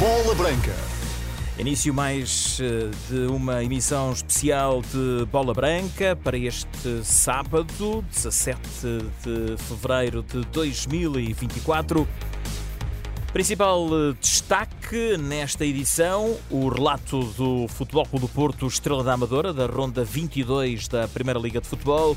Bola Branca. Início mais eh, de uma emissão especial de Bola Branca para este sábado, 17 de fevereiro de 2024. Principal eh, destaque nesta edição, o relato do Futebol Clube do Porto Estrela da Amadora, da ronda 22 da Primeira Liga de Futebol.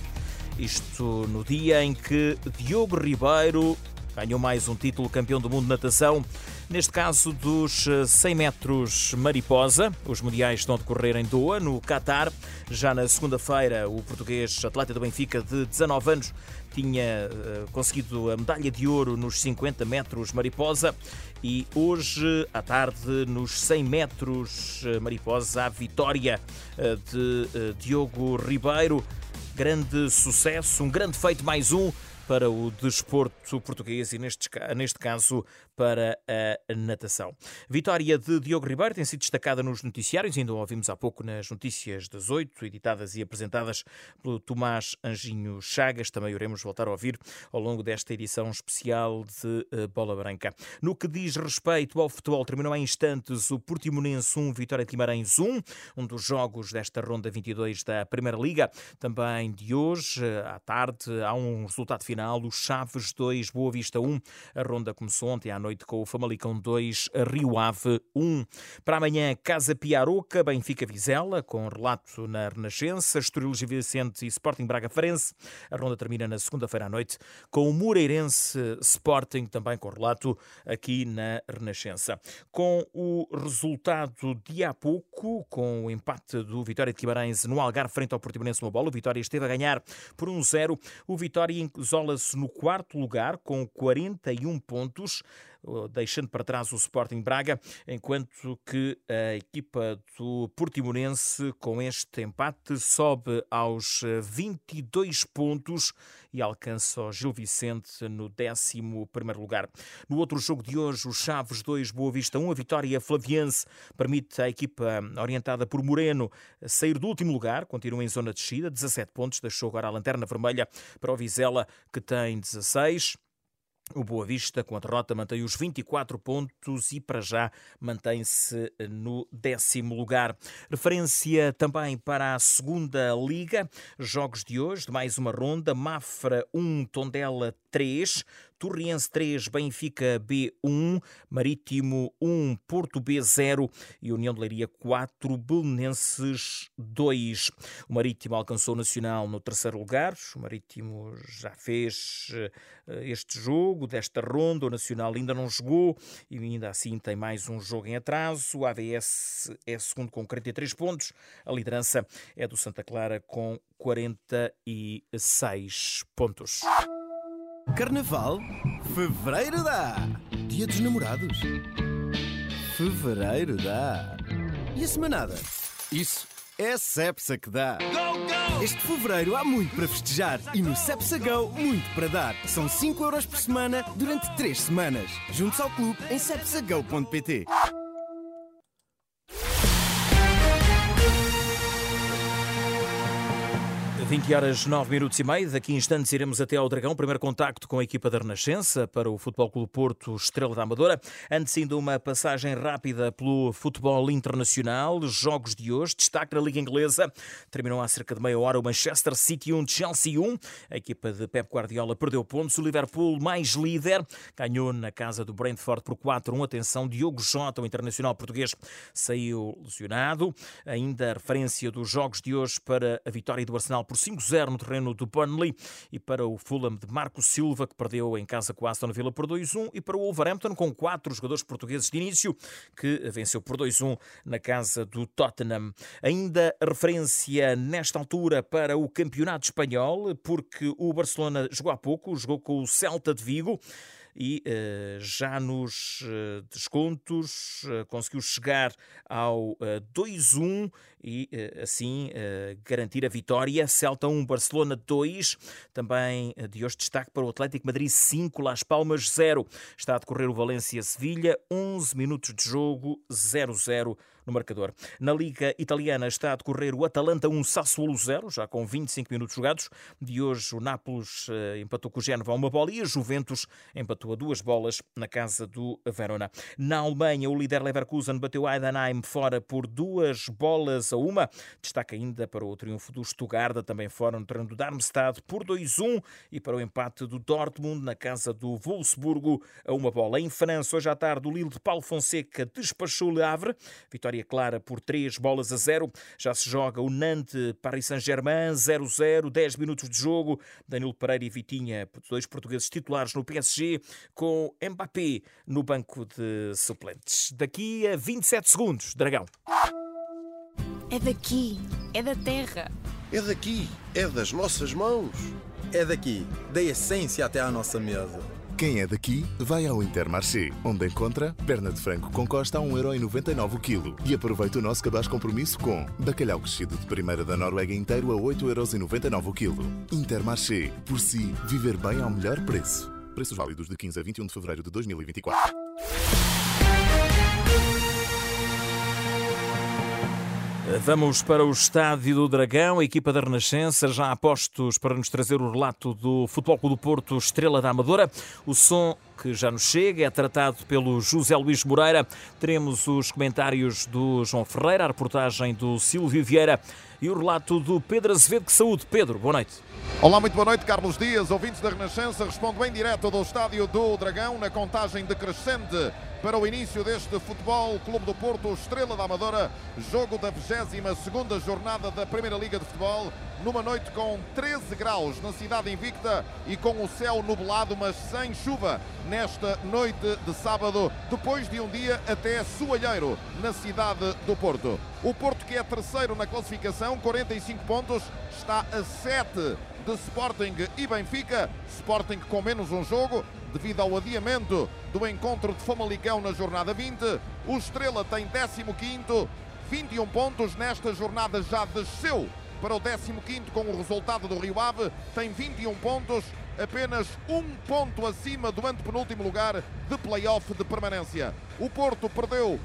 Isto no dia em que Diogo Ribeiro ganhou mais um título campeão do mundo de natação, neste caso dos 100 eh, metros mariposa. Os mundiais estão a decorrer em Doha, no Qatar. Já na segunda-feira, o português atleta do Benfica de 19 anos tinha uh, conseguido a medalha de ouro nos 50 metros mariposa e hoje à tarde nos 100 metros eh, mariposa a vitória de Diogo Ribeiro. Grande sucesso, um grande feito mais um para o desporto português e, neste, neste caso, para a natação. Vitória de Diogo Ribeiro tem sido destacada nos noticiários, ainda ouvimos há pouco nas notícias das oito, editadas e apresentadas pelo Tomás Anjinho Chagas. Também iremos voltar a ouvir ao longo desta edição especial de eh, Bola Branca. No que diz respeito ao futebol, terminou há instantes o Portimonense 1, Vitória de Guimarães 1, um dos jogos desta ronda 22 da Primeira Liga. Também de hoje, à tarde, há um resultado final, o Chaves 2, Boa Vista 1. A ronda começou ontem à noite com o Famalicão 2, Rio Ave 1. Para amanhã, Casa Piaroca, Benfica Vizela, com relato na Renascença, Estoril Gil Vicente e Sporting Braga Farense. A ronda termina na segunda-feira à noite com o Moreirense Sporting, também com relato aqui na Renascença. Com o resultado de há pouco, com o empate do Vitória de Guimarães no Algarve frente ao Portimonense uma bola, o Vitória esteve a ganhar por 1-0. O Vitória isola-se no quarto lugar com 41 pontos deixando para trás o Sporting Braga, enquanto que a equipa do Portimonense, com este empate, sobe aos 22 pontos e alcança o Gil Vicente no 11 lugar. No outro jogo de hoje, o Chaves 2, Boa Vista 1, a vitória flaviense permite à equipa orientada por Moreno sair do último lugar, continua em zona de descida, 17 pontos, deixou agora a lanterna vermelha para o Vizela, que tem 16. O Boa Vista, com a derrota, mantém os 24 pontos e, para já, mantém-se no décimo lugar. Referência também para a segunda Liga. Jogos de hoje, de mais uma ronda. Mafra 1, Tondela 3. Torriense 3, Benfica B1, Marítimo 1, Porto B0 e União de Leiria 4, Belenenses 2. O Marítimo alcançou o Nacional no terceiro lugar. O Marítimo já fez eh, este jogo desta ronda. O Nacional ainda não jogou e ainda assim tem mais um jogo em atraso. O AVS é segundo com 43 pontos. A liderança é do Santa Clara com 46 pontos. Carnaval? Fevereiro dá! Dia dos namorados? Fevereiro dá! E a semanada? Isso é a Cepsa que dá! Go, go! Este fevereiro há muito para festejar e no Cepsa Go muito para dar. São 5 euros por semana durante 3 semanas. Juntos ao clube em cepsago.pt. 20 horas 9 minutos e meio. Daqui a instantes iremos até ao Dragão. Primeiro contacto com a equipa da Renascença para o Futebol Clube Porto Estrela da Amadora. Antes ainda uma passagem rápida pelo futebol internacional. Jogos de hoje. Destaque na Liga Inglesa. Terminou há cerca de meia hora o Manchester City 1, Chelsea 1. A equipa de Pep Guardiola perdeu pontos. O Liverpool, mais líder, ganhou na casa do Brentford por 4-1. Atenção, Diogo Jota, o internacional português, saiu lesionado. Ainda a referência dos jogos de hoje para a vitória do Arsenal por por 5-0 no terreno do Burnley e para o Fulham de Marco Silva, que perdeu em casa com a Aston Villa por 2-1 e para o Wolverhampton com quatro jogadores portugueses de início, que venceu por 2-1 na casa do Tottenham. Ainda referência nesta altura para o Campeonato Espanhol, porque o Barcelona jogou há pouco, jogou com o Celta de Vigo e uh, já nos uh, descontos uh, conseguiu chegar ao 2-1 e assim garantir a vitória. Celta 1, Barcelona 2. Também de hoje destaque para o Atlético Madrid 5, Las Palmas 0. Está a decorrer o Valência-Sevilha, 11 minutos de jogo, 0-0 no marcador. Na Liga Italiana está a decorrer o Atalanta 1 Sassuolo 0, já com 25 minutos jogados. De hoje o Nápoles eh, empatou com o Génova a uma bola e a Juventus empatou a duas bolas na casa do Verona. Na Alemanha o líder Leverkusen bateu Heidenheim fora por duas bolas a uma. Destaca ainda para o triunfo do Stuttgart, também fora no terreno do Darmstadt por 2-1 e para o empate do Dortmund na casa do Wolfsburgo a uma bola. Em França, hoje à tarde, o Lille de Paulo Fonseca despachou Le Havre. Vitória vitória clara por 3 bolas a 0. Já se joga o Nantes Paris Saint-Germain 0-0, 10 minutos de jogo. Danilo Pereira e Vitinha, dois portugueses titulares no PSG, com Mbappé no banco de suplentes. Daqui a 27 segundos, Dragão. É daqui, é da terra. É daqui, é das nossas mãos. É daqui, da essência até à nossa mesa. Quem é daqui vai ao Intermarché, onde encontra perna de frango com costa a 1,99€ o quilo. E aproveita o nosso cabaz compromisso com bacalhau crescido de primeira da Noruega inteiro a 8,99€ o quilo. Intermarché, por si, viver bem ao melhor preço. Preços válidos de 15 a 21 de fevereiro de 2024. Vamos para o Estádio do Dragão, a equipa da Renascença, já a postos para nos trazer o relato do Futebol Clube do Porto Estrela da Amadora. O som que já nos chega é tratado pelo José Luís Moreira. Teremos os comentários do João Ferreira, a reportagem do Silvio Vieira e o relato do Pedro Azevedo. Que saúde, Pedro, boa noite. Olá, muito boa noite, Carlos Dias, ouvintes da Renascença. Respondo em direto do Estádio do Dragão, na contagem decrescente para o início deste Futebol Clube do Porto, Estrela da Amadora, jogo da 22ª jornada da Primeira Liga de Futebol, numa noite com 13 graus na cidade invicta e com o céu nublado, mas sem chuva, nesta noite de sábado, depois de um dia até soalheiro na cidade do Porto. O Porto, que é terceiro na classificação, 45 pontos, está a 7 de Sporting e Benfica. Sporting com menos um jogo, devido ao adiamento do encontro de Famalicão na jornada 20. O Estrela tem 15º, 21 pontos. Nesta jornada já desceu para o 15º com o resultado do Rio Ave. Tem 21 pontos, apenas um ponto acima do antepenúltimo lugar de play-off de permanência. O Porto perdeu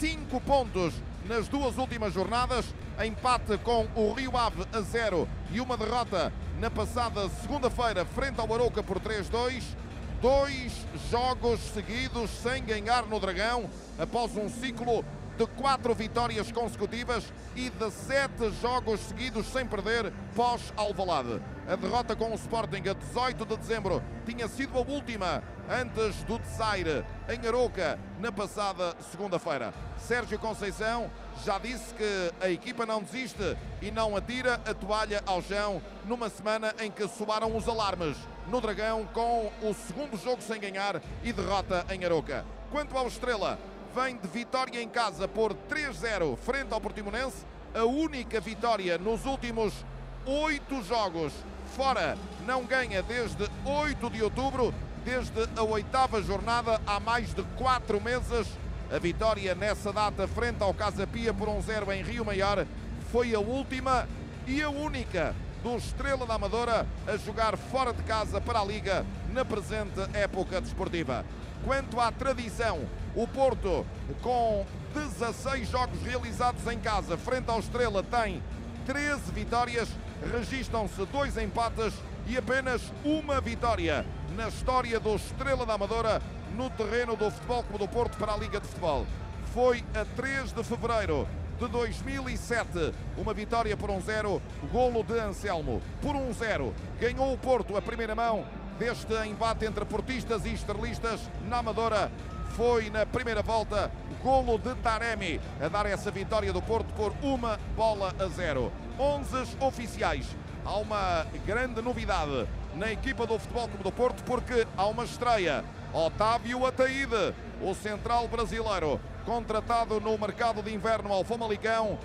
5 pontos nas duas últimas jornadas, empate com o Rio Ave a 0 e uma derrota na passada segunda-feira frente ao Arouca por 3-2 dois jogos seguidos sem ganhar no Dragão, após um ciclo de quatro vitórias consecutivas e de sete jogos seguidos sem perder pós-Alvalade. A derrota com o Sporting a 18 de dezembro tinha sido a última antes do Desaire em Aroca na passada segunda-feira. Sérgio Conceição já disse que a equipa não desiste e não atira a toalha ao chão numa semana em que soaram os alarmes no Dragão com o segundo jogo sem ganhar e derrota em Aroca. Quanto ao Estrela, vem de vitória em casa por 3-0 frente ao Portimonense, a única vitória nos últimos oito jogos. Fora, não ganha desde 8 de outubro, desde a oitava jornada, há mais de quatro meses. A vitória nessa data frente ao Casa Pia por 1-0 um em Rio Maior foi a última e a única do Estrela da Amadora a jogar fora de casa para a Liga na presente época desportiva. Quanto à tradição, o Porto, com 16 jogos realizados em casa frente ao Estrela, tem 13 vitórias, registram-se dois empates e apenas uma vitória na história do Estrela da Amadora no terreno do Futebol Clube do Porto para a Liga de Futebol. Foi a 3 de fevereiro de 2007. Uma vitória por 1-0, um golo de Anselmo. Por 1-0, um ganhou o Porto a primeira mão deste embate entre portistas e estrelistas na Amadora. Foi na primeira volta golo de Taremi a dar essa vitória do Porto por uma bola a zero. 11 oficiais. Há uma grande novidade na equipa do Futebol Clube do Porto porque há uma estreia. Otávio Ataíde, o central brasileiro, contratado no mercado de inverno ao Famalicão,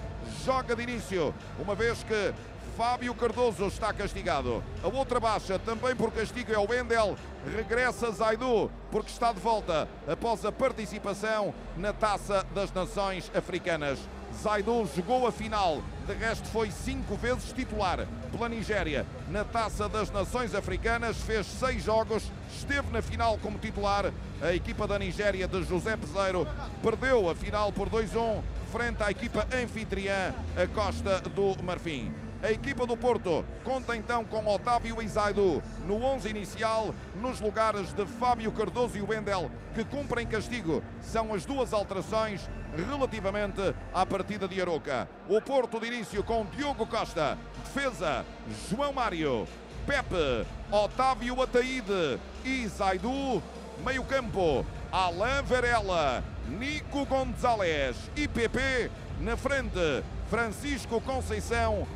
joga de início, uma vez que Fábio Cardoso está castigado. A outra baixa, também por castigo, é o Wendel. Regressa Zaidu, porque está de volta após a participação na Taça das Nações Africanas. Zaidu jogou a final, de resto foi cinco vezes titular pela Nigéria. Na Taça das Nações Africanas fez seis jogos, esteve na final como titular. A equipa da Nigéria de José Peseiro perdeu a final por 2-1 frente à equipa anfitriã, a Costa do Marfim. A equipa do Porto conta então com Otávio e Zaidu no 11 inicial, nos lugares de Fábio Cardoso e Wendel, que cumprem castigo. São as duas alterações relativamente à partida de Aroca. O Porto de início com Diogo Costa, defesa João Mário, Pepe, Otávio Ataíde e Zaidu, meio campo, Alain Varela, Nico Gonzalez e PP na frente, Francisco Conceição,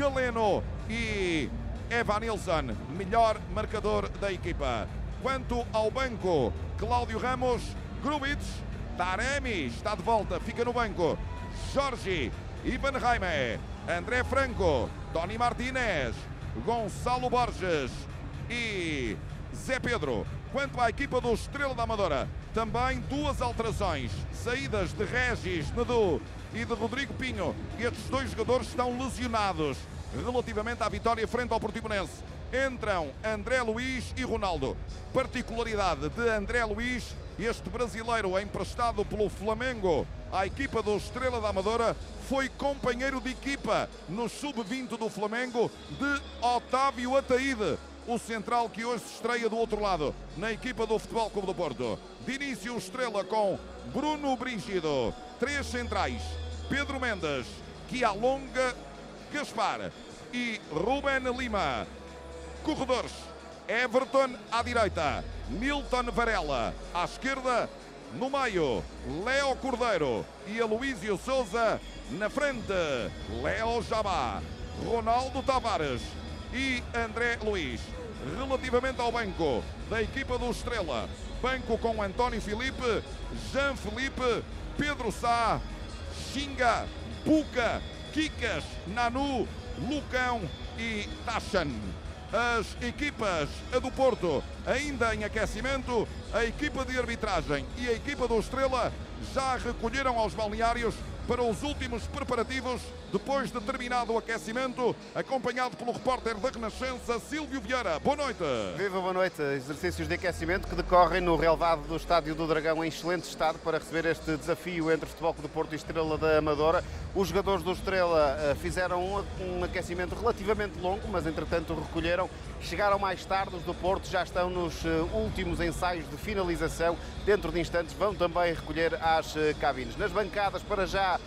Galeno e Evanilson, melhor marcador da equipa. Quanto ao banco, Cláudio Ramos, Grubitz, Taremi está de volta, fica no banco. Jorge, Ivan Jaime, André Franco, Tony Martinez, Gonçalo Borges e Zé Pedro. Quanto à equipa do Estrela da Amadora, também duas alterações. Saídas de Regis Nedu e de Rodrigo Pinho. Estes dois jogadores estão lesionados relativamente à vitória frente ao Portimonense. Entram André Luiz e Ronaldo. Particularidade de André Luiz, este brasileiro emprestado pelo Flamengo à equipa do Estrela da Amadora, foi companheiro de equipa no sub-20 do Flamengo de Otávio Ataíde o central que hoje se estreia do outro lado, na equipa do Futebol Clube do Porto. De início, estrela com Bruno Brígido. Três centrais, Pedro Mendes, Kialonga, Gaspar e Ruben Lima. Corredores, Everton à direita, Milton Varela à esquerda, no meio, Léo Cordeiro e Aloísio Souza na frente, Léo Jabá, Ronaldo Tavares e André Luiz relativamente ao banco da equipa do Estrela. Banco com António Felipe, Jean Felipe, Pedro Sá, Xinga, Buca, Kikas, Nanu, Lucão e Tachan. As equipas do Porto ainda em aquecimento, a equipa de arbitragem e a equipa do Estrela já recolheram aos balneários para os últimos preparativos depois de terminado o aquecimento, acompanhado pelo repórter da Renascença, Silvio Vieira. Boa noite. Viva, boa noite. Exercícios de aquecimento que decorrem no relevado do Estádio do Dragão em excelente estado para receber este desafio entre Futebol do Porto e Estrela da Amadora. Os jogadores do Estrela eh, fizeram um aquecimento relativamente longo, mas entretanto recolheram. Chegaram mais tarde, os do Porto já estão nos eh, últimos ensaios de finalização. Dentro de instantes vão também recolher as eh, cabines. Nas bancadas, para já,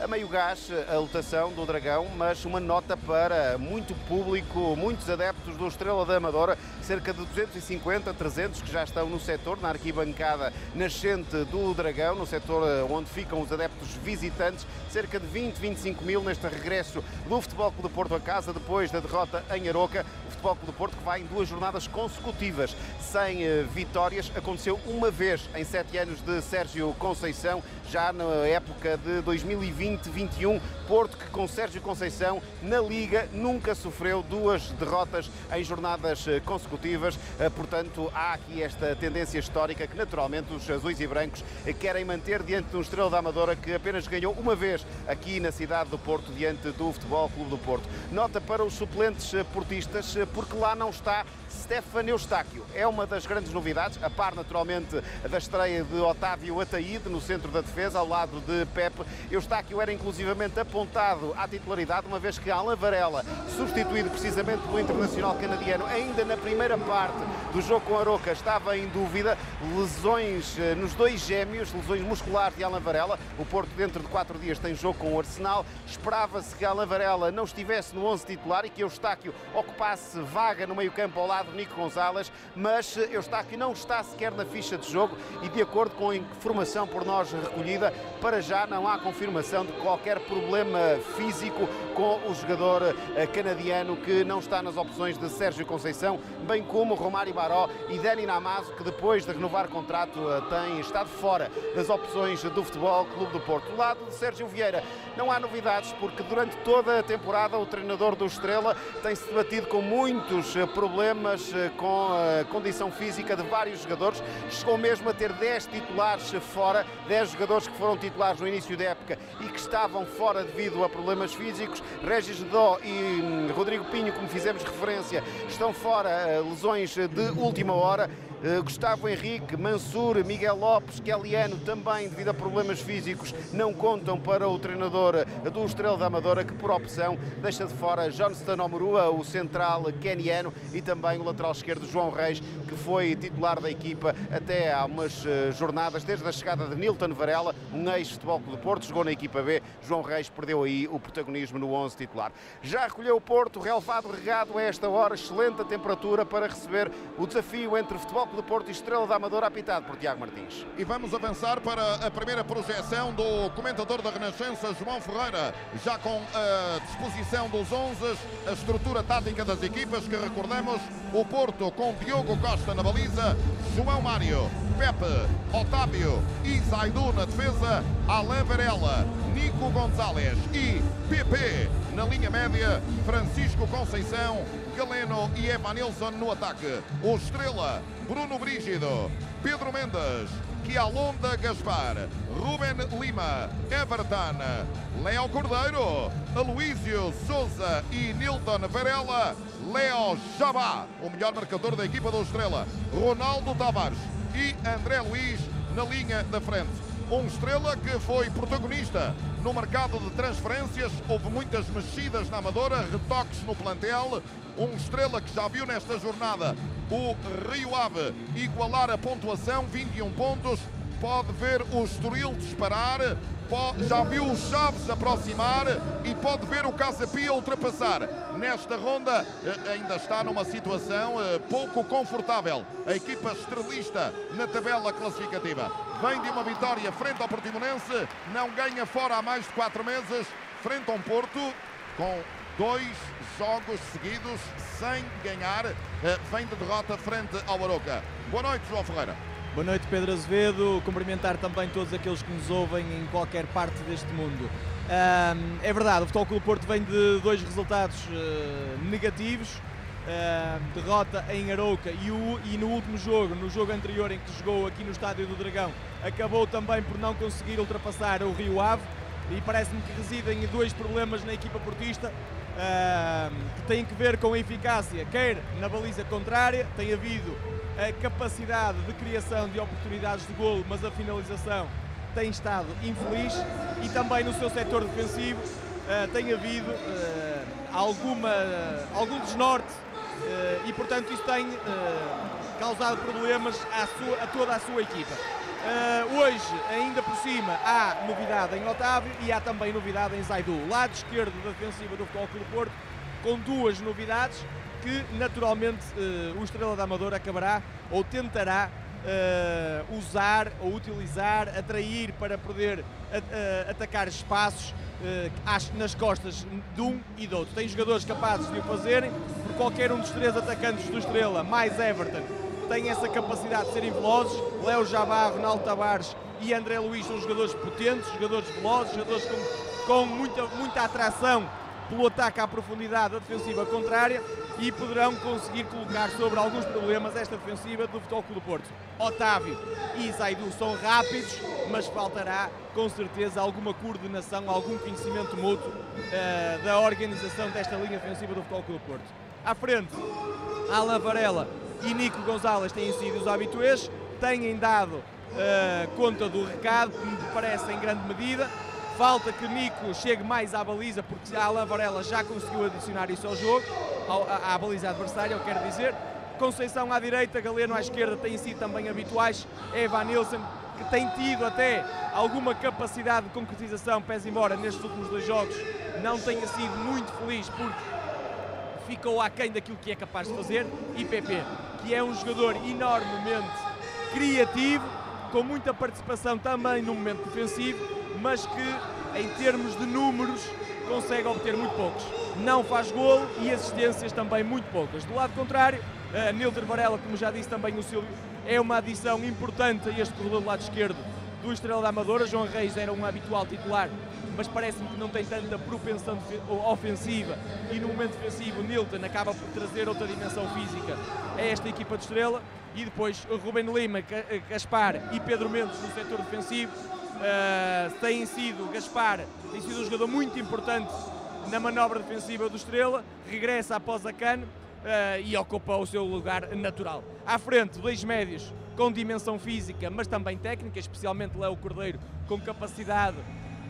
a meio gás a lotação do Dragão, mas uma nota para muito público, muitos adeptos do Estrela da Amadora, cerca de 250, 300 que já estão no setor, na arquibancada nascente do Dragão, no setor eh, onde ficam os adeptos visitantes, cerca de 20, 25 mil neste regresso do Futebol Clube do Porto a casa depois da derrota em Aroca. O Futebol Clube do Porto que vai em duas jornadas consecutivas sem eh, vitórias. Aconteceu uma vez em sete anos de Sérgio Conceição, já na época de 2020-21. Porto que com Sérgio Conceição na Liga nunca sofreu duas derrotas em jornadas eh, consecutivas. Eh, portanto, há aqui esta tendência histórica que naturalmente os azuis e brancos querem manter diante de um Estrela da Amadora que apenas ganhou uma vez aqui na cidade do Porto diante do Futebol Clube do Porto. Nota para os suplentes portistas porque lá não está Stefan Eustáquio. É uma das grandes novidades, a par naturalmente da estreia de Otávio Ataíde no centro da defesa, ao lado de Pepe. Eustáquio era inclusivamente apontado à titularidade, uma vez que Alan Varela, substituído precisamente pelo internacional canadiano, ainda na primeira parte do jogo com Aroca, estava em dúvida. Lesões eh, nos dois gêmeos, lesões musculares de Alan Varela. O Porto, dentro de quatro dias, tem jogo com o Arsenal. Esperava-se que Alan Varela não estivesse no 11 titular e que Eustáquio ocupasse vaga no meio-campo ao lado Nico Gonzalez, mas Eustáquio não está sequer na ficha de jogo e, de acordo com a informação por nós recolhida, para já não há confirmação de qualquer problema físico com o jogador eh, canadiano que não está nas opções de Sérgio Conceição, bem como Romário Baró e Dani Namazo, que depois de renovar contrato eh, têm estado fora das opções do Futebol Clube do Porto. Do lado de Sérgio Vieira, não há novidades, porque durante toda a temporada o treinador do Estrela tem-se debatido com muitos eh, problemas com a condição física de vários jogadores. Chegou mesmo a ter 10 titulares fora, 10 jogadores que foram titulares no início da época e que estavam fora devido a problemas físicos. Regis Dó e hum, Rodrigo Pinho, como fizemos referência, estão fora eh, lesões de última hora. Eh, Gustavo Henrique, Mansur, Miguel Lopes, Keliano também devido a problemas físicos não contam para o treinador do Estrela da Amadora que por opção deixa de fora Johnston Omurua, o central keniano e também o lateral esquerdo João Reis que foi titular da equipa até há umas eh, jornadas desde a chegada de Nilton Varela, um ex-futebol do Porto, jogou na equipa B, João Reis perdeu aí o protagonismo no 11 titular. Já recolheu o Porto, relevado regado a esta hora, excelente a temperatura para receber o desafio entre Futebol do Porto e Estrela da Amadora, apitado por Tiago Martins. E vamos avançar para a primeira projeção do comentador da Renascença, João Ferreira, já com a disposição dos 11, a estrutura tática das equipas que recordamos, o Porto com Diogo Costa na baliza, João Mário, Pepe, Otávio e Zaidu na defesa, Alain Varela, Nico Gonzalez e PP na linha média, Francisco Conceição, Galeno e Evanilson no ataque. O Estrela, Bruno Brígido, Pedro Mendes, Kialonda Gaspar, Ruben Lima, Everton, Léo Cordeiro, Aloísio Souza e Nilton Varela, Léo Jabá, o melhor marcador da equipa do Estrela, Ronaldo Tavares e André Luiz na linha da frente. Um Estrela que foi protagonista no mercado de transferências, houve muitas mexidas na Amadora, retoques no plantel. Um Estrela que já viu nesta jornada o Rio Ave igualar a pontuação, 21 pontos. Pode ver o Estoril disparar, já viu o Chaves aproximar e pode ver o Casa Pia ultrapassar. Nesta ronda eh, ainda está numa situação eh, pouco confortável. A equipa estrelista na tabela classificativa vem de uma vitória frente ao Portimonense, não ganha fora há mais de quatro meses, frente a um Porto com dois jogos seguidos sem ganhar, eh, vem de derrota frente ao Aroca. Boa noite, João Ferreira. Boa noite, Pedro Azevedo. Cumprimentar também todos aqueles que nos ouvem em qualquer parte deste mundo. É verdade, o Futebol Clube Porto vem de dois resultados uh, negativos. Uh, derrota em Arouca e, o, e, no último jogo, no jogo anterior em que jogou aqui no Estádio do Dragão, acabou também por não conseguir ultrapassar o Rio Ave e parece-me que residem dois problemas na equipa portista uh, que têm que ver com a eficácia, quer na baliza contrária, tem havido a capacidade de criação de oportunidades de golo, mas a finalização tem estado infeliz e também no seu setor defensivo uh, tem havido uh, alguma, algum desnorte e portanto isso tem causado problemas à sua, a toda a sua equipa. hoje, ainda por cima, há novidade em Otávio e há também novidade em Zaidu. Lado esquerdo da defensiva do Futebol Clube Porto, com duas novidades que naturalmente o Estrela da Amadora acabará ou tentará uh, usar ou utilizar, atrair para poder uh, atacar espaços uh, nas costas de um e do outro. Tem jogadores capazes de o fazerem, qualquer um dos três atacantes do Estrela, mais Everton, tem essa capacidade de serem velozes. Léo Jabá, Ronaldo Tavares e André Luiz são jogadores potentes, jogadores velozes, jogadores com, com muita, muita atração pelo ataque à profundidade da defensiva contrária e poderão conseguir colocar sobre alguns problemas esta defensiva do Futebol Clube do Porto. Otávio e Zaidu são rápidos, mas faltará com certeza alguma coordenação, algum conhecimento mútuo uh, da organização desta linha defensiva do Futebol Clube do Porto. À frente, Alan Varela e Nico Gonzalez têm sido os habituês, têm dado uh, conta do recado, que me parece em grande medida. Falta que Nico chegue mais à baliza, porque a Alan Varela já conseguiu adicionar isso ao jogo, à, à baliza adversária, eu quero dizer. Conceição à direita, Galeno à esquerda têm sido também habituais. Evan Nilsson, que tem tido até alguma capacidade de concretização, pese embora nestes últimos dois jogos não tenha sido muito feliz porque ficou aquém daquilo que é capaz de fazer. E PP, que é um jogador enormemente criativo, com muita participação também no momento defensivo mas que em termos de números consegue obter muito poucos. Não faz golo e assistências também muito poucas. Do lado contrário, uh, Nilton Varela, como já disse também o Silvio, é uma adição importante a este corredor do lado esquerdo do Estrela da Amadora. João Reis era um habitual titular, mas parece-me que não tem tanta propensão ofensiva e no momento defensivo Nilton acaba por trazer outra dimensão física a esta equipa de Estrela. e depois Ruben Lima, Gaspar e Pedro Mendes no setor defensivo. Uh, têm sido, Gaspar tem sido um jogador muito importante na manobra defensiva do Estrela, regressa após a cano uh, e ocupa o seu lugar natural. À frente, dois médios com dimensão física, mas também técnica, especialmente Léo Cordeiro, com capacidade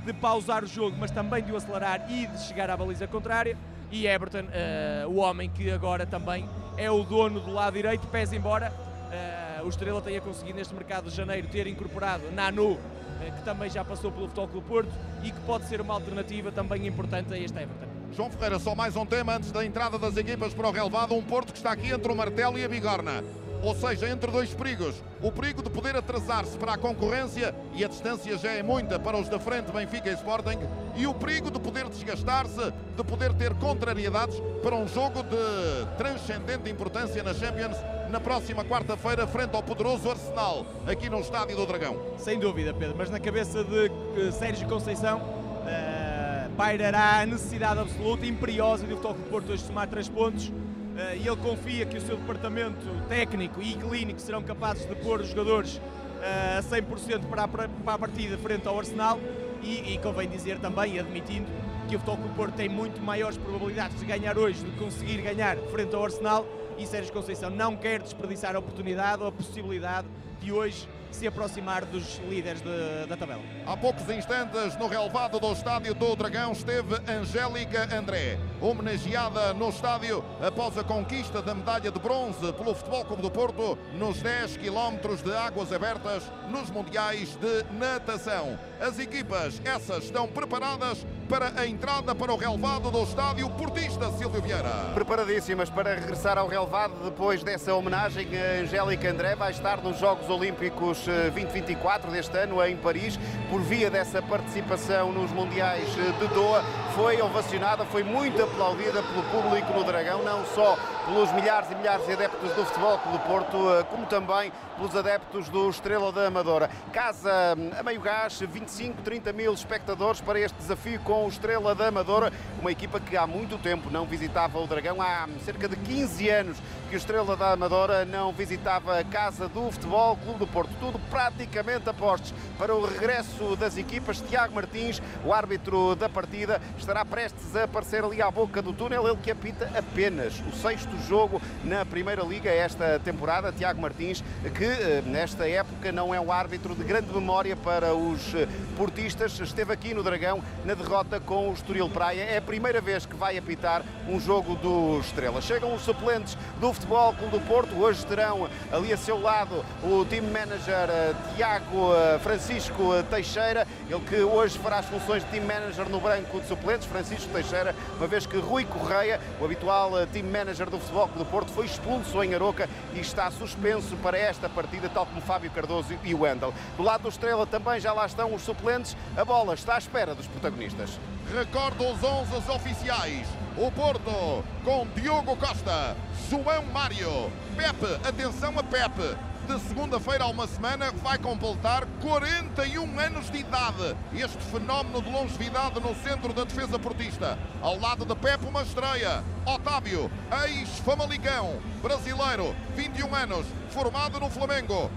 de pausar o jogo, mas também de o acelerar e de chegar à baliza contrária. E Everton, uh, o homem que agora também é o dono do lado direito, pese embora uh, o Estrela tenha conseguido neste mercado de janeiro ter incorporado Nanu, uh, que também já passou pelo Futebol Clube Porto e que pode ser uma alternativa também importante a este Everton. João Ferreira, só mais um tema antes da entrada das equipas para o relevado, um Porto que está aqui entre o martelo e a bigorna ou seja, entre dois perigos. O perigo de poder atrasar-se para a concorrência, e a distância já é muita para os da frente, Benfica e Sporting, e o perigo de poder desgastar-se, de poder ter contrariedades para um jogo de transcendente importância na Champions na próxima quarta-feira, frente ao poderoso Arsenal, aqui no Estádio do Dragão. Sem dúvida, Pedro, mas na cabeça de uh, Sérgio Conceição. Uh, pairará a necessidade absoluta, imperiosa de o Futebol Porto hoje somar três pontos eh, e ele confia que o seu departamento técnico e clínico serão capazes de pôr os jogadores eh, a 100% para a, para a partida frente ao Arsenal. E, e convém dizer também, admitindo, que o Futebol Porto tem muito maiores probabilidades de ganhar hoje, de conseguir ganhar frente ao Arsenal. E Sérgio Conceição não quer desperdiçar a oportunidade ou a possibilidade de hoje se aproximar dos líderes de, da tabela. Há poucos instantes, no relevado do estádio do Dragão, esteve Angélica André, homenageada no estádio após a conquista da medalha de bronze pelo Futebol Clube do Porto nos 10 km de águas abertas nos Mundiais de Natação. As equipas, essas, estão preparadas para a entrada para o relevado do estádio Portista Silvio Vieira. Preparadíssimas para regressar ao relevado depois dessa homenagem. A Angélica André vai estar nos Jogos Olímpicos 2024 eh, deste ano em Paris, por via dessa participação nos Mundiais de Doha. Foi ovacionada, foi muito aplaudida pelo público no Dragão, não só pelos milhares e milhares de adeptos do Futebol do Porto, eh, como também pelos adeptos do Estrela da Amadora. Casa hum, a meio gás, 25, 30 mil espectadores para este desafio com o Estrela da Amadora, uma equipa que há muito tempo não visitava o Dragão, há cerca de 15 anos que o Estrela da Amadora não visitava a casa do Futebol Clube do Porto. Tudo praticamente apostos para o regresso das equipas. Tiago Martins, o árbitro da partida, estará prestes a aparecer ali à boca do túnel, ele que apita apenas o sexto jogo na Primeira Liga esta temporada. Tiago Martins, que eh, nesta época não é um árbitro de grande memória para os eh, portistas, esteve aqui no Dragão na derrota com o Estoril Praia. É a primeira vez que vai apitar um jogo do Estrela. Chegam os suplentes do Futebol Clube do Porto. Hoje terão ali a seu lado o team manager eh, Tiago Francisco Teixeira, ele que hoje fará as funções de team manager no branco de suplentes, Francisco Teixeira, uma vez que Rui Correia, o habitual team manager do Futebol Clube do Porto, foi expulso em Aroca e está suspenso para esta partida, tal como Fábio Cardoso e o Wendel. Do lado do Estrela também já lá estão os suplentes, a bola está à espera dos protagonistas. Recordo os 11 oficiais. O Porto com Diogo Costa, João Mário, Pepe, atenção a Pepe, de segunda-feira a uma semana vai completar 41 anos de idade. Este fenómeno de longevidade no centro da defesa portista. Ao lado de Pepe, uma estreia. Otávio, ex-Famalicão, brasileiro, 21 anos, formado no Flamengo.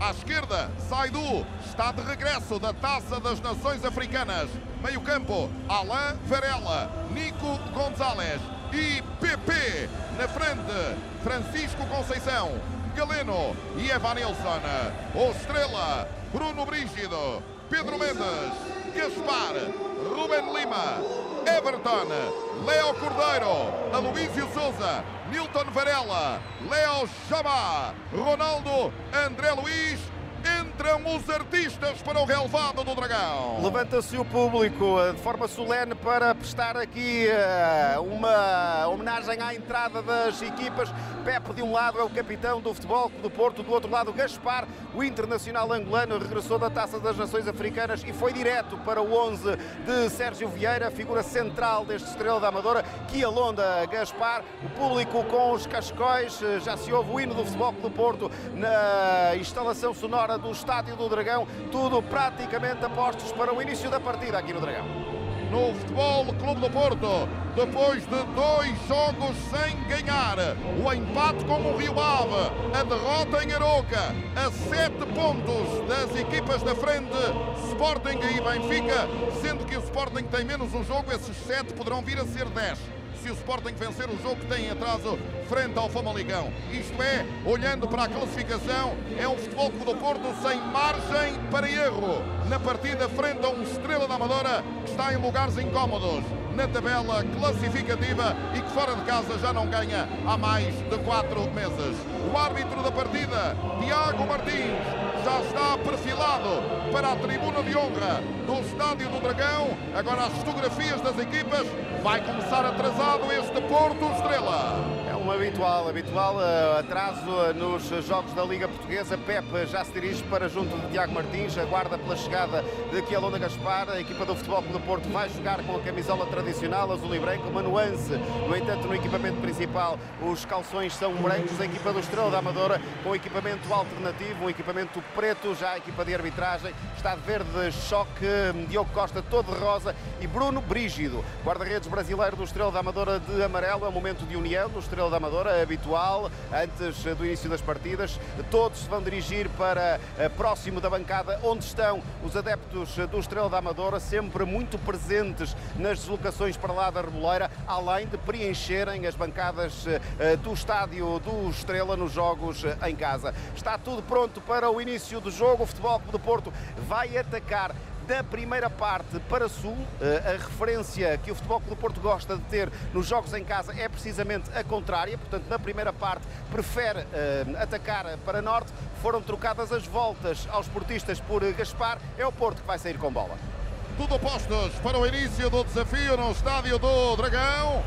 À esquerda, Saidu está de regresso da Taça das Nações Africanas. Meio campo, Alain Varela, Nico Gonzalez e PP. Na frente, Francisco Conceição, Galeno e Evanilson. O Estrela, Bruno Brígido, Pedro Mendes, Gaspar, Ruben Lima, Everton, Leo Cordeiro, Aloísio Souza, Nilton Varela, Leo Chamá, Ronaldo, André Luiz entram os artistas para o relevado do Dragão. Levanta-se o público eh, de forma solene para prestar aqui eh, uma homenagem à entrada das equipas. Pepe, de um lado, é o capitão do futebol do Porto, do outro lado, Gaspar, o internacional angolano, regressou da Taça das Nações Africanas e foi direto para o 11 de Sérgio Vieira, figura central deste estrela da Amadora, que alonda Gaspar. O público com os cascóis, eh, já se ouve o hino do futebol do Porto na instalação sonora do Estádio do Dragão, tudo praticamente apostos para o início da partida aqui no Dragão. No Futebol Clube do Porto, depois de dois jogos sem ganhar. O empate com o Rio Ave, a derrota em Aroca, a sete pontos das equipas da frente, Sporting e Benfica, sendo que o Sporting tem menos um jogo, esses sete poderão vir a ser dez se o Sporting vencer o jogo que tem em atraso frente ao Famalicão. Isto é, olhando para a classificação, é um futebol do Porto sem margem para erro. Na partida frente a um Estrela da Amadora que está em lugares incómodos na tabela classificativa e que fora de casa já não ganha há mais de quatro meses. O árbitro da partida, Tiago Martins, já está perfilado para a tribuna de honra do Estádio do Dragão. Agora as fotografias das equipas. Vai começar atrasado este Porto Estrela um habitual, habitual uh, atraso nos jogos da Liga Portuguesa. Pepe já se dirige para junto de Tiago Martins, aguarda pela chegada de Kielona Gaspar. A equipa do Futebol do Porto vai jogar com a camisola tradicional azul e branco, uma nuance. No entanto, no equipamento principal, os calções são brancos. A equipa do Estrela da Amadora com equipamento alternativo, um equipamento preto. Já a equipa de arbitragem está de verde choque. Diogo Costa todo de rosa e Bruno Brígido, guarda-redes brasileiro do Estrela da Amadora de amarelo. É um momento de união do Estrela da Amadora, habitual, antes do início das partidas. Todos se vão dirigir para eh, próximo da bancada onde estão os adeptos do Estrela da Amadora, sempre muito presentes nas deslocações para lá da Reboleira, além de preencherem as bancadas eh, do estádio do Estrela nos jogos em casa. Está tudo pronto para o início do jogo. O Futebol do Porto vai atacar da primeira parte para Sul. Eh, a referência que o Futebol Clube Porto gosta de ter nos jogos em casa é precisamente a contrária. Portanto, na primeira parte prefere eh, atacar para Norte. Foram trocadas as voltas aos portistas por Gaspar. É o Porto que vai sair com bola. Tudo postos para o início do desafio no estádio do Dragão.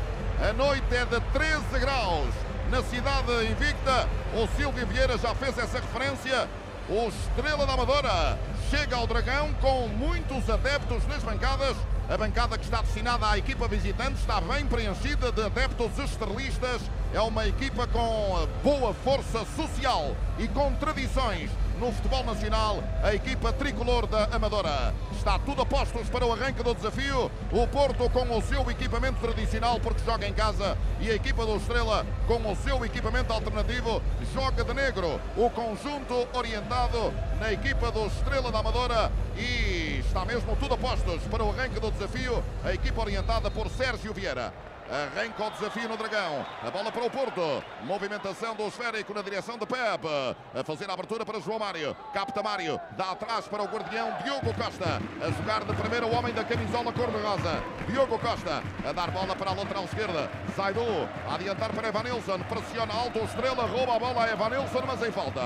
A noite é de 13 graus na cidade invicta. O Silvio Vieira já fez essa referência. O Estrela da Amadora chega ao Dragão com muitos adeptos nas bancadas. A bancada que está destinada à equipa visitante está bem preenchida de adeptos estrelistas. É uma equipa com boa força social e com tradições no futebol nacional, a equipa tricolor da Amadora. Está tudo a postos para o arranque do desafio. O Porto com o seu equipamento tradicional, porque joga em casa, e a equipa do Estrela com o seu equipamento alternativo, joga de negro. O conjunto orientado na equipa do Estrela da Amadora e está mesmo tudo a postos para o arranque do desafio. A equipa orientada por Sérgio Vieira. Arranca o desafio no Dragão. A bola para o Porto. Movimentação do esférico na direção de Pepe. A fazer a abertura para João Mário. Capta Mário. Dá atrás para o guardião Diogo Costa. A jogar de primeiro o homem da camisola cor-de-rosa. Diogo Costa. A dar bola para a lateral esquerda. Zaidu. A adiantar para Evanilson. Pressiona alto. Estrela rouba a bola a Evanilson, mas em falta.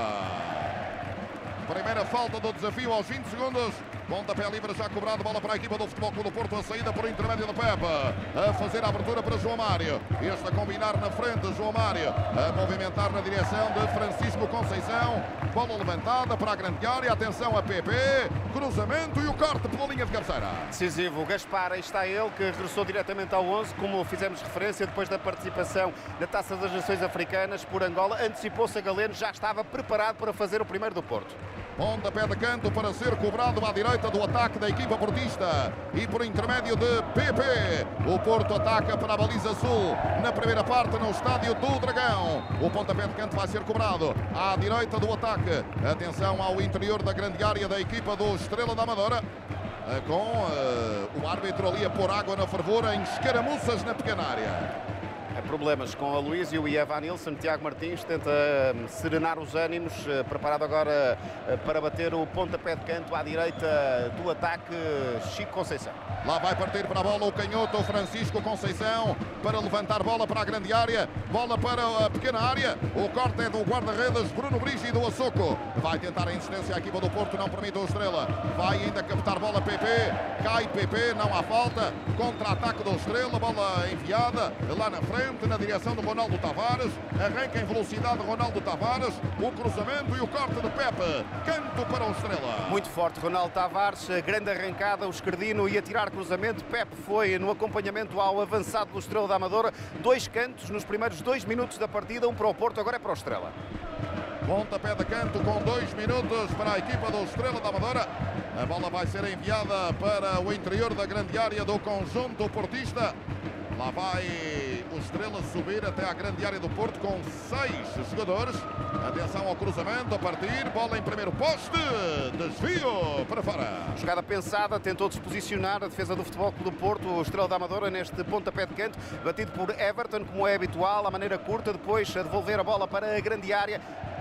Primeira falta do desafio aos 20 segundos. Pontapé livre já cobrado, bola para a equipa do Futebol Clube do Porto, a saída por intermédio do Pepe, a fazer a abertura para João Mário, este a combinar na frente, João Mário, a movimentar na direção de Francisco Conceição, bola levantada para a grande área, atenção a PP, cruzamento e o corte pela linha de cabeceira. Decisivo, Gaspar, aí está ele, que regressou diretamente ao 11, como fizemos referência depois da participação na Taça das Nações Africanas por Angola, antecipou-se a Galeno, já estava preparado para fazer o primeiro do Porto. Pontapé de canto para ser cobrado à direita do ataque da equipa portista. E por intermédio de PP, o Porto ataca para a baliza sul. Na primeira parte, no estádio do Dragão. O pontapé de canto vai ser cobrado à direita do ataque. Atenção ao interior da grande área da equipa do Estrela da Amadora eh, com uh, o árbitro ali a pôr água na fervura em escaramuças na pequena área problemas com a Luísio e Evan Nilsson. Tiago Martins tenta hum, serenar os ânimos, eh, preparado agora eh, para bater o pontapé de canto à direita do ataque, Chico Conceição. Lá vai partir para a bola o canhoto Francisco Conceição para levantar bola para a grande área, bola para a pequena área. O corte é do guarda-redes Bruno Brígido Soco. Vai tentar a insistência a equipa do Porto, não permite o Estrela. Vai ainda captar bola PP, cai PP, não há falta. Contra-ataque do Estrela, bola enviada lá na frente na direção do Ronaldo Tavares. Arranca em velocidade Ronaldo Tavares. O cruzamento e o corte de Pepe. Canto para o Estrela. Muito forte Ronaldo Tavares. Grande arrancada. O esquerdino ia tirar cruzamento. Pepe foi no acompanhamento ao avançado do Estrela da Amadora. Dois cantos nos primeiros dois minutos da partida. Um para o Porto, agora é para o Estrela. Pontapé de canto com dois minutos para a equipa do Estrela da Amadora. A bola vai ser enviada para o interior da grande área do conjunto portista. Lá vai o Estrela subir até à grande área do Porto com seis jogadores. Atenção ao cruzamento, a partir, bola em primeiro poste, desvio para fora. Jogada pensada, tentou desposicionar a defesa do Futebol Clube do Porto, o Estrela da Amadora neste pontapé de canto, batido por Everton, como é habitual, a maneira curta, depois a devolver a bola para a grande área,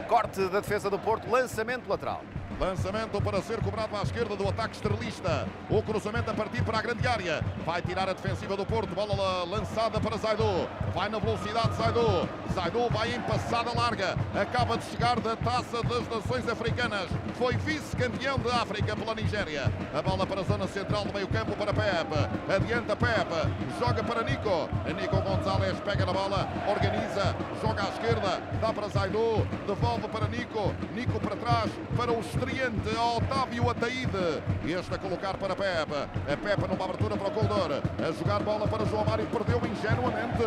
corte da defesa do Porto, lançamento lateral. Lançamento para ser cobrado à esquerda do ataque estrelista. O cruzamento a partir para a grande área. Vai tirar a defensiva do Porto. Bola lançada para Zaidu. Vai na velocidade Zaidu. Zaidu vai em passada larga. Acaba de chegar da Taça das Nações Africanas. Foi vice-campeão da África pela Nigéria. A bola para a zona central do meio campo para Pepe. Adianta Pepe. Joga para Nico. Nico Gonzalez pega na bola. Organiza. Joga à esquerda. Dá para Zaidu. Devolve para Nico. Nico para trás. Para o estreante Otávio Ataíde. Este a colocar para Pepe. A Pepe numa abertura para o corredor. A jogar bola para João Mário. Perdeu ingenuamente.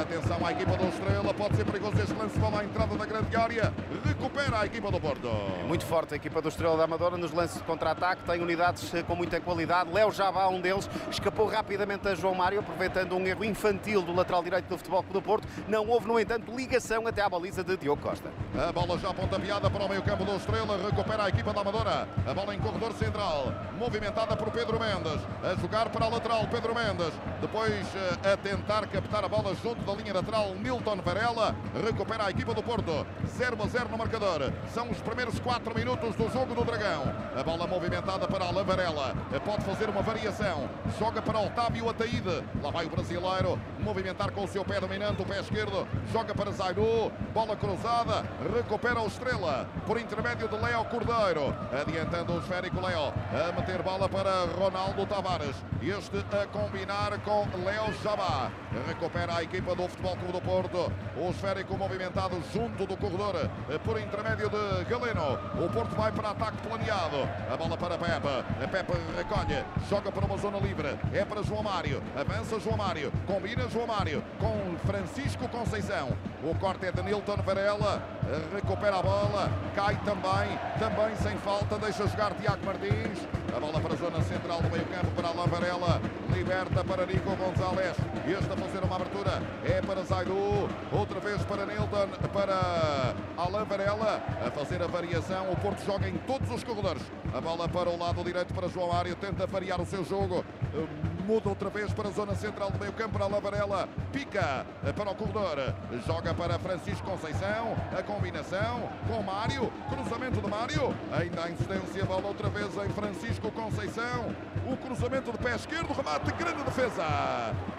Atenção à equipa do Estrela. Pode ser perigoso este lance bola à entrada da grande área. Recupera a equipa do Porto. É muito forte a equipa do Estrela da Amadora nos lances de contra-ataque. Tem unidades eh, com muita qualidade. Léo Jabá, um deles, escapou rapidamente a João Mário, aproveitando um erro infantil do lateral direito do Futebol Clube do Porto. Não houve, no entanto, ligação até à baliza de Diogo Costa. A bola já pontapeada para o meio campo do Estrela. Recupera a equipa da Amadora. A bola em corredor central. Movimentada por Pedro Mendes. A jogar para a lateral Pedro Mendes. Depois eh, a tentar captar a bola junto da linha lateral Nilton Varela. Recupera a equipa do Porto. 0 a 0 no marcador. São os primeiros 4 minutos do jogo do Dragão. A bola movimentada para Alain Varela. Pode fazer uma variação. Joga para Otávio Ataíde. Lá vai o brasileiro. Movimentar com o seu pé dominante, o pé esquerdo. Joga para Zaidu. Bola cruzada. Recupera o Estrela. Por intermédio de Léo Cordeiro. Adiantando o esférico Léo. A meter bola para Ronaldo Tavares. Este a combinar com Léo Jabá. Recupera a equipa do Futebol Clube do Porto. O esférico movimentado junto do corredor. Por intermédio de Galeno. O Porto vai para ataque planeado. A bola para Pepe. A Pepe recolhe. Joga para uma zona livre. É para João Mário. Avança João Mário. Combina João Mário com Francisco Conceição. O corte é de Nilton Varela. Recupera a bola. Cai também. Também sem falta. Deixa jogar Tiago Martins. A bola para a zona central do meio campo para Alain Varela. Liberta para Nico Gonzalez. Este a fazer uma abertura. É para Zaidu. Outra vez para Nilton. Para Alain Varela. A fazer a variação. O Porto joga em todos os corredores. A bola para o lado direito para João Mário. Tenta variar o seu jogo. Muda outra vez para a zona central do meio campo para Alain Varela. Pica para o corredor. Joga para Francisco Conceição. A combinação com Mário. Cruzamento de Mário. Ainda a incidência. Bola outra vez em Francisco Conceição. O cruzamento de pé esquerdo. Remate. Grande defesa.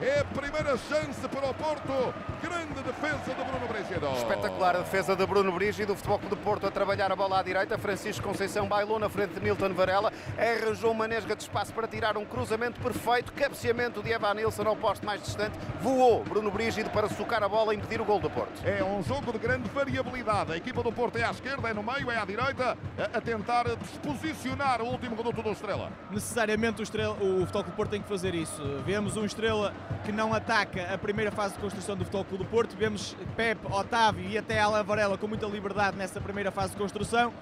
É a primeira chance para o Porto. Grande defesa de Bruno Brígido. Espetacular a defesa de Bruno Brígido. O Futebol do Porto a trabalhar a bola à direita. Francisco Conceição bailou na frente de Nilton Varela. Arranjou uma nesga de espaço para tirar um cruzamento perfeito. Cabeceamento de Evan Nilsson ao poste mais distante. Voou Bruno Brígido para socar a bola e impedir o gol do Porto. É um jogo de grande variabilidade. A equipa do Porto é à esquerda, é no meio, é à direita, a, tentar disposicionar o último reduto do Estrela. Necessariamente o, Estrela, o Futebol Clube Porto tem que fazer isso. Vemos um Estrela que não ataca a primeira fase de construção do Futebol Clube do Porto. Vemos Pepe, Otávio e até Alain Varela com muita liberdade nessa primeira fase de construção.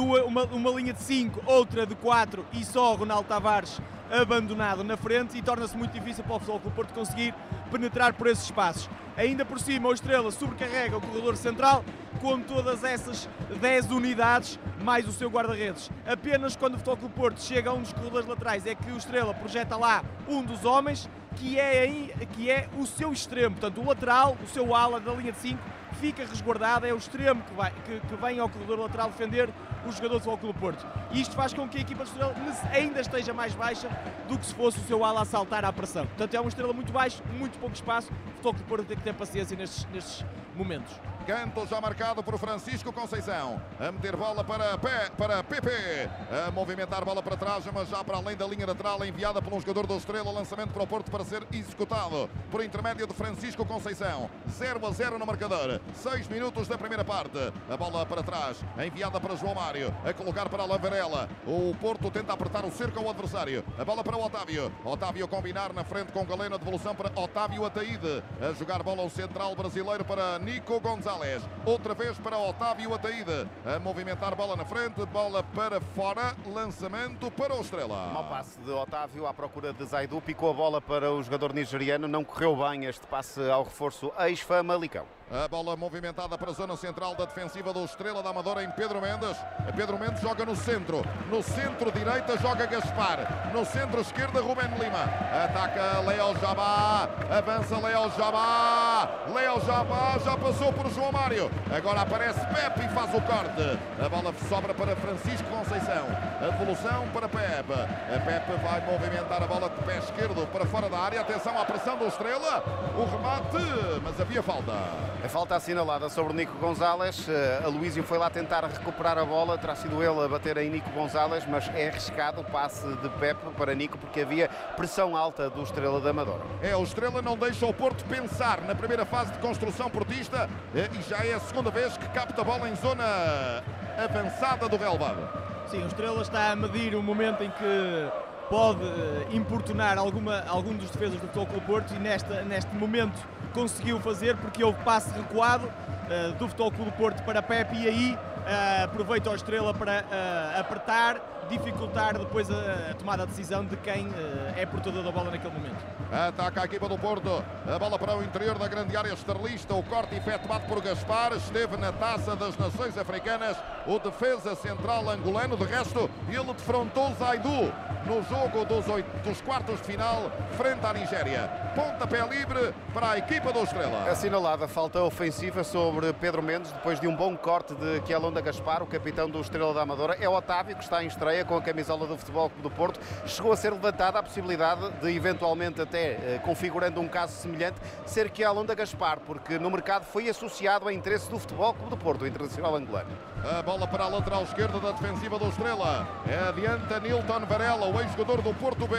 Uma, uma linha de 5, outra de 4 e só Ronaldo Tavares abandonado na frente e torna-se muito difícil para o Futebol Clube Porto conseguir penetrar por esses espaços. Ainda por cima, o Estrela sobrecarrega o corredor central com todas essas 10 unidades, mais o seu guarda-redes. Apenas quando o Futebol Clube Porto chega a um dos corredores laterais é que o Estrela projeta lá um dos homens, que é, aí, que é o seu extremo, portanto o lateral, o seu ala da linha de 5, fica resguardado, é o extremo que, vai, que, que vem ao corredor lateral defender o jogador do Clube Porto. E isto faz com que a equipa de Estrela ainda esteja mais baixa do que se fosse o seu ala a saltar à pressão. Portanto, é uma estrela muito baixo, muito pouco espaço. O Futebol Clube Porto tem que ter paciência nestes, nestes momentos. Canto já marcado por Francisco Conceição. A meter bola para, Pé, para Pepe. A movimentar bola para trás, mas já para além da linha lateral, enviada por um jogador do Estrela. Lançamento para o Porto para ser executado por intermédio de Francisco Conceição. 0 a 0 no marcador. 6 minutos da primeira parte. A bola para trás, enviada para João Mário. A colocar para Alain Varela. O Porto tenta apertar o cerco ao adversário. A bola para o Otávio. Otávio combinar na frente com Galeno. Devolução para Otávio Ataíde. A jogar bola ao central brasileiro para Nico Gonzalez. Outra vez para Otávio Ataíde. A movimentar bola na frente, bola para fora, lançamento para o Estrela. Mau passe de Otávio à procura de Zaidu, picou a bola para o jogador nigeriano, não correu bem este passe ao reforço ex-Famalicão. A bola movimentada para a zona central da defensiva do Estrela da Amadora em Pedro Mendes. Pedro Mendes joga no centro. No centro direita joga Gaspar. No centro esquerda Rubén Lima. Ataca Leo Jabá. Avança Leo Jabá. Leo Jabá já passou por João Mário. Agora aparece Pepe e faz o corte. A bola sobra para Francisco Conceição. A devolução para Pepe. A Pepe vai movimentar a bola de pé esquerdo para fora da área. Atenção à pressão do Estrela. O remate, mas havia falta. A falta assinalada sobre Nico Gonzalez. A Luísio foi lá tentar recuperar a bola. Terá sido ele a bater em Nico Gonzalez, mas é arriscado o passe de Pepe para Nico porque havia pressão alta do Estrela da Amadora. É, o Estrela não deixa o Porto pensar na primeira fase de construção portista e já é a segunda vez que capta a bola em zona avançada do relevado. Sim, o Estrela está a medir o momento em que pode importunar alguma, algum dos defesas do Futebol Porto e nesta, neste momento conseguiu fazer porque houve passe recuado uh, do Futebol Clube do Porto para Pepe e aí uh, aproveita o Estrela para uh, apertar, dificultar depois a, a, tomada de decisão de quem é portador da bola naquele momento. Ataca a equipa do Porto, a bola para o interior da grande área esterlista, o corte efetuado por Gaspar, esteve na taça das Nações Africanas, o defesa central angolano, de resto ele defrontou Zaidu no jogo dos, oito, dos quartos de final frente à Nigéria. Pontapé livre para a equipa do Estrela. Assinalada falta ofensiva sobre Pedro Mendes depois de um bom corte de Kialonda Gaspar, o capitão do Estrela da Amadora. É Otávio que está em estreia com a camisola do Futebol do Porto. Chegou a ser levantada a possibilidade de eventualmente até eh, configurando um caso semelhante ser Kialonda Gaspar, porque no mercado foi associado a interesse do Futebol Clube do Porto, o Internacional Angolano. A bola para a lateral esquerda da defensiva do Estrela. É adianta Nilton Varela, o ex-jogador do Porto B.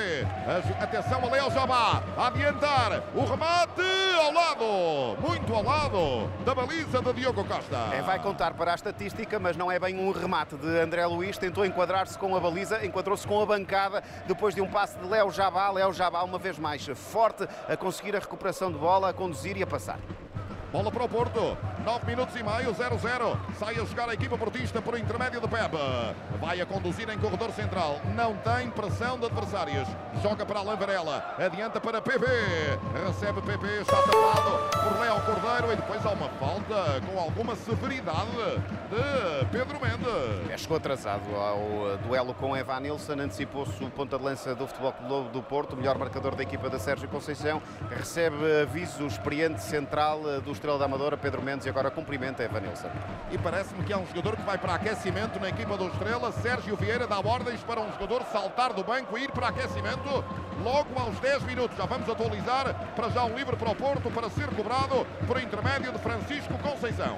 Atenção a Leo Jabá. Adiantar. O remate ao lado. Muito ao lado da baliza de Diogo Costa. É, vai contar para a estatística, mas não é bem um remate de André Luiz. Tentou enquadrar-se com a baliza, enquadrou-se com a bancada depois de um passe de Léo Jabá. Léo Jabá, uma vez mais, forte a conseguir a recuperação de bola, a conduzir e a passar. Bola para o Porto. 9 minutos e meio, 0-0. Sai a jogar a equipa portista por intermédio de Pepe. Vai a conduzir em corredor central. Não tem pressão de adversários. Joga para Alain Varela. Adianta para PP. Recebe PP. Está tapado por Léo Cordeiro. E depois há uma falta com alguma severidade de Pedro Mendes. É, chegou atrasado ao duelo com Evan Nilsson. Antecipou-se o ponta de lança do Futebol Clube do Porto. Melhor marcador da equipa da Sérgio Conceição. Recebe aviso experiente central do Estrela da Amadora, Pedro Mendes, e agora cumprimenta Evanilson. E parece-me que há um jogador que vai para aquecimento na equipa do Estrela. Sérgio Vieira dá ordens para um jogador saltar do banco e ir para aquecimento logo aos 10 minutos. Já vamos atualizar para já um livre para o Porto para ser cobrado por intermédio de Francisco Conceição.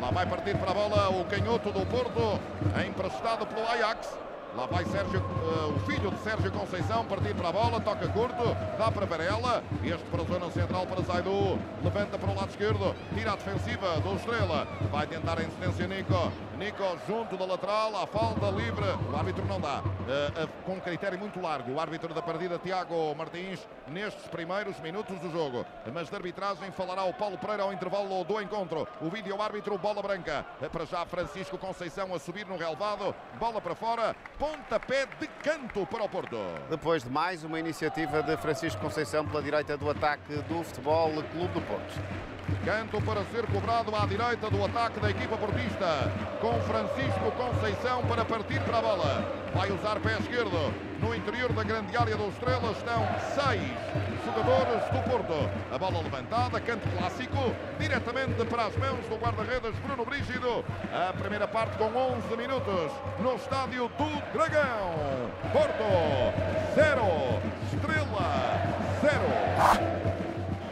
Lá vai partir para a bola o canhoto do Porto, emprestado pelo Ajax. Lá vai Sérgio, uh, o filho de Sérgio Conceição partir para a bola, toca curto, dá para Varela, este para a zona central para Zaidu, levanta para o lado esquerdo, tira a defensiva do Estrela, vai tentar a incidência Nico, Nico junto da lateral, a falta livre, o árbitro não dá, uh, uh, com critério muito largo, o árbitro da partida Tiago Martins, nestes primeiros minutos do jogo, mas de arbitragem falará o Paulo Pereira ao intervalo do encontro, o vídeo árbitro, bola branca, para já Francisco Conceição a subir no relevado, bola para fora, pontapé de canto para o Porto. Depois de mais uma iniciativa de Francisco Conceição pela direita do ataque do Futebol Clube do Porto. Canto para ser cobrado à direita do ataque da equipa portista, com Francisco Conceição para partir para a bola. Vai usar pé esquerdo. No interior da grande área do Estrela estão seis jogadores do Porto. A bola levantada, canto clássico, diretamente para as mãos do guarda-redes Bruno Brígido. A primeira parte com 11 minutos no estádio do Dragão. Porto, zero. Estrela, zero.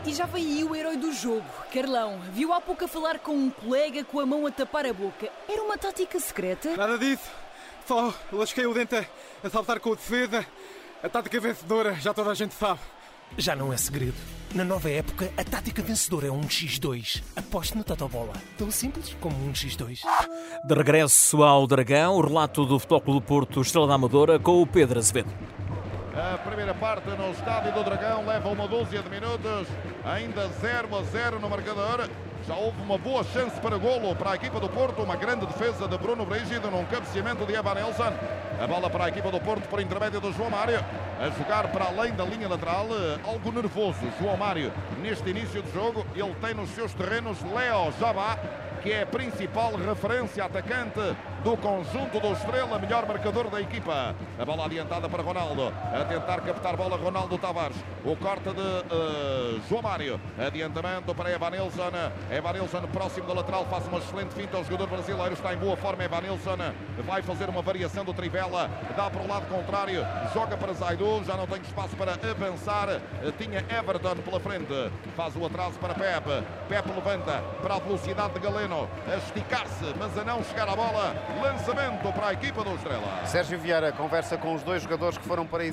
E já aí o herói do jogo, Carlão. Viu há pouco a falar com um colega com a mão a tapar a boca. Era uma tática secreta? Nada disso. Só lasquei o dente a saltar com o defesa. A tática vencedora, já toda a gente sabe. Já não é segredo. Na nova época, a tática vencedora é um X2. Aposte no Totobola. Tão simples como um X2. De regresso ao Dragão, o relato do Futebol do Porto Estrela da Amadora com o Pedro Azevedo. A primeira parte no estádio do Dragão leva uma dúzia de minutos, ainda 0 a 0 no marcador. Já houve uma boa chance para golo para a equipa do Porto. Uma grande defesa de Bruno Brígido num cabeceamento de Evan Nelson. A bola para a equipa do Porto por intermédio do João Mário. A jogar para além da linha lateral. Algo nervoso. João Mário neste início de jogo. Ele tem nos seus terrenos Leo Jabá que é a principal referência atacante do conjunto do Estrela, melhor marcador da equipa. A bola adiantada para Ronaldo, a tentar captar bola Ronaldo Tavares. O corte de uh, João Mário, adiantamento para Evanilson. Evanilson próximo da lateral, faz uma excelente finta. O jogador brasileiro está em boa forma. Evanilson vai fazer uma variação do Trivela, dá para o lado contrário, joga para Zaidu, já não tem espaço para avançar. Tinha Everton pela frente, faz o atraso para Pepe. Pepe levanta para a velocidade de Galeno, a esticar-se, mas a não chegar à bola. Lançamento para a equipa do Estrela. Sérgio Vieira conversa com os dois jogadores que foram para